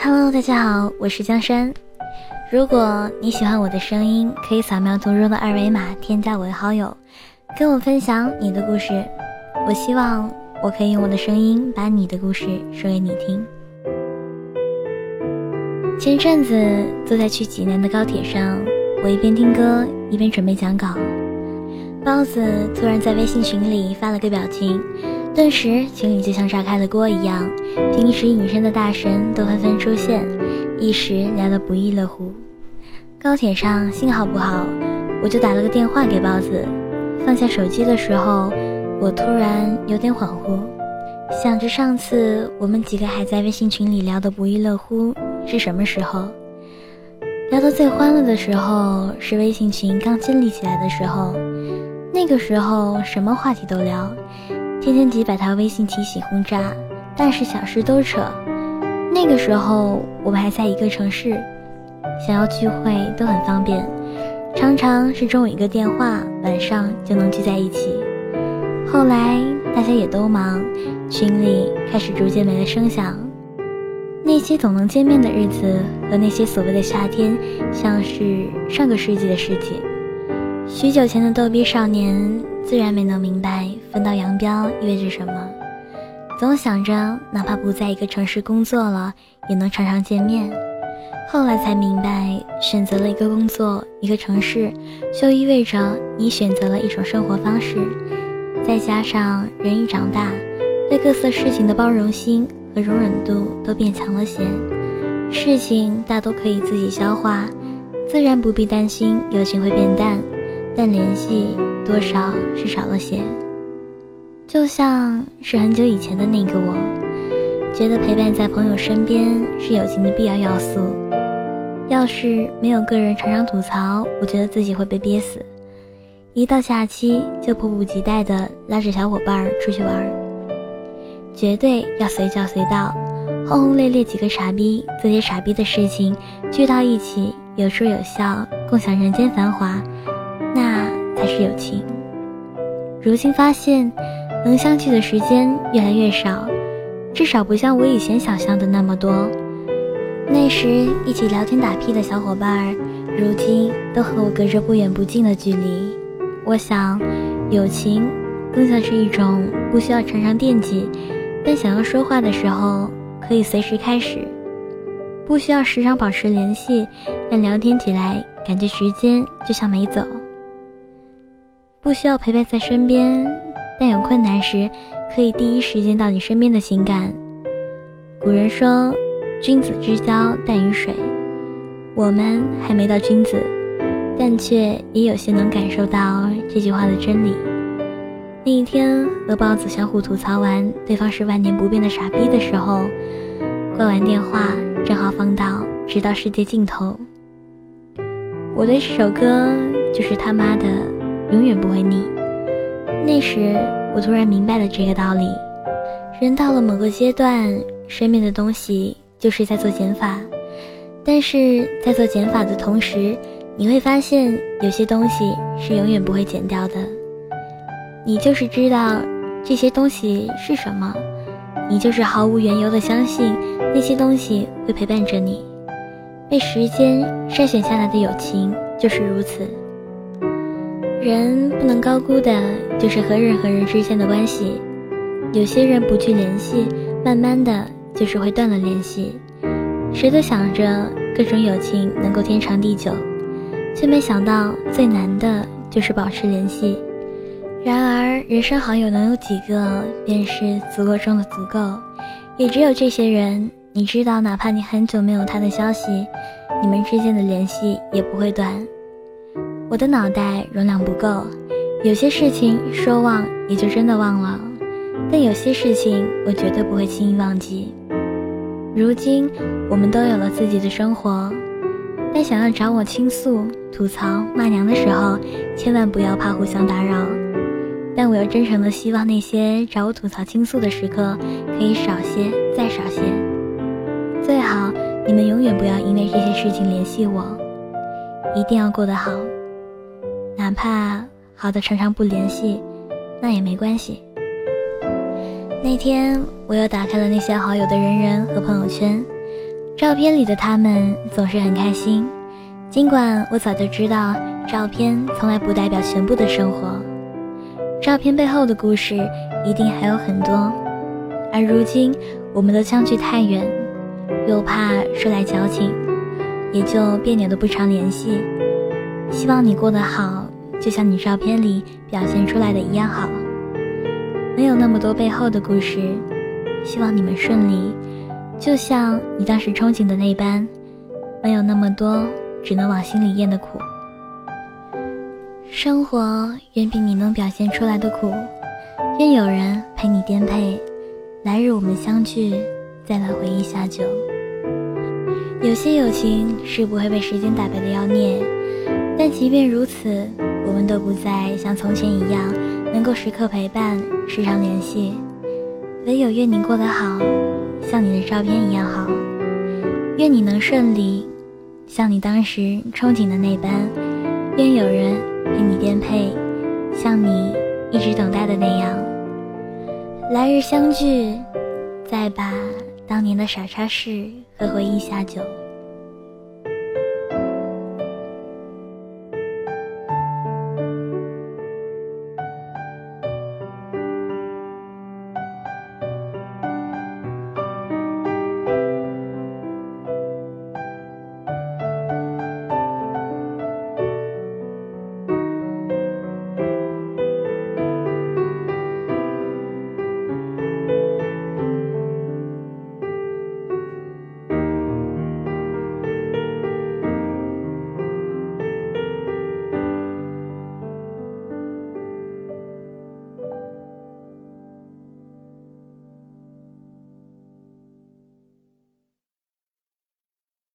Hello，大家好，我是江山。如果你喜欢我的声音，可以扫描图中的二维码添加我为好友，跟我分享你的故事。我希望我可以用我的声音把你的故事说给你听。前阵子坐在去济南的高铁上，我一边听歌一边准备讲稿。包子突然在微信群里发了个表情，顿时群里就像炸开了锅一样，平时隐身的大神都纷纷出现，一时聊得不亦乐乎。高铁上信号不好，我就打了个电话给包子。放下手机的时候，我突然有点恍惚，想着上次我们几个还在微信群里聊得不亦乐乎是什么时候？聊得最欢乐的时候是微信群刚建立起来的时候。那个时候什么话题都聊，天天几百条微信提醒轰炸，大事小事都扯。那个时候我们还在一个城市，想要聚会都很方便，常常是中午一个电话，晚上就能聚在一起。后来大家也都忙，群里开始逐渐没了声响。那些总能见面的日子和那些所谓的夏天，像是上个世纪的事情。许久前的逗逼少年，自然没能明白分道扬镳意味着什么。总想着，哪怕不在一个城市工作了，也能常常见面。后来才明白，选择了一个工作、一个城市，就意味着你选择了一种生活方式。再加上人一长大，对各色事情的包容心和容忍度都变强了些，事情大都可以自己消化，自然不必担心友情会变淡。但联系多少是少了些，就像是很久以前的那个我，觉得陪伴在朋友身边是友情的必要要素。要是没有个人常常吐槽，我觉得自己会被憋死。一到假期就迫不及待地拉着小伙伴出去玩，绝对要随叫随到，轰轰烈烈几个傻逼做些傻逼的事情，聚到一起有说有笑，共享人间繁华。是友情。如今发现，能相聚的时间越来越少，至少不像我以前想象的那么多。那时一起聊天打屁的小伙伴，如今都和我隔着不远不近的距离。我想，友情更像是一种不需要常常惦记，但想要说话的时候可以随时开始；不需要时常保持联系，但聊天起来感觉时间就像没走。不需要陪伴在身边，但有困难时可以第一时间到你身边的情感。古人说：“君子之交淡于水。”我们还没到君子，但却也有些能感受到这句话的真理。那一天和包子相互吐槽完对方是万年不变的傻逼的时候，挂完电话正好放到《直到世界尽头》。我对这首歌就是他妈的。永远不会腻。那时，我突然明白了这个道理：人到了某个阶段，身边的东西就是在做减法。但是在做减法的同时，你会发现有些东西是永远不会减掉的。你就是知道这些东西是什么，你就是毫无缘由的相信那些东西会陪伴着你。被时间筛选下来的友情就是如此。人不能高估的，就是和任何人之间的关系。有些人不去联系，慢慢的就是会断了联系。谁都想着各种友情能够天长地久，却没想到最难的就是保持联系。然而，人生好友能有几个，便是足够中的足够。也只有这些人，你知道，哪怕你很久没有他的消息，你们之间的联系也不会断。我的脑袋容量不够，有些事情说忘也就真的忘了，但有些事情我绝对不会轻易忘记。如今我们都有了自己的生活，但想要找我倾诉、吐槽、骂娘的时候，千万不要怕互相打扰。但我又真诚的希望那些找我吐槽倾诉的时刻可以少些，再少些。最好你们永远不要因为这些事情联系我，一定要过得好。哪怕好的常常不联系，那也没关系。那天我又打开了那些好友的人人和朋友圈，照片里的他们总是很开心，尽管我早就知道，照片从来不代表全部的生活，照片背后的故事一定还有很多。而如今，我们都相距太远，又怕说来矫情，也就别扭的不常联系。希望你过得好，就像你照片里表现出来的一样好。没有那么多背后的故事，希望你们顺利。就像你当时憧憬的那般，没有那么多只能往心里咽的苦。生活远比你能表现出来的苦，愿有人陪你颠沛，来日我们相聚，再来回忆下酒。有些友情是不会被时间打败的妖孽，但即便如此，我们都不再像从前一样能够时刻陪伴、时常联系。唯有愿你过得好。像你的照片一样好，愿你能顺利，像你当时憧憬的那般，愿有人陪你颠沛，像你一直等待的那样。来日相聚，再把当年的傻叉事和回忆下酒。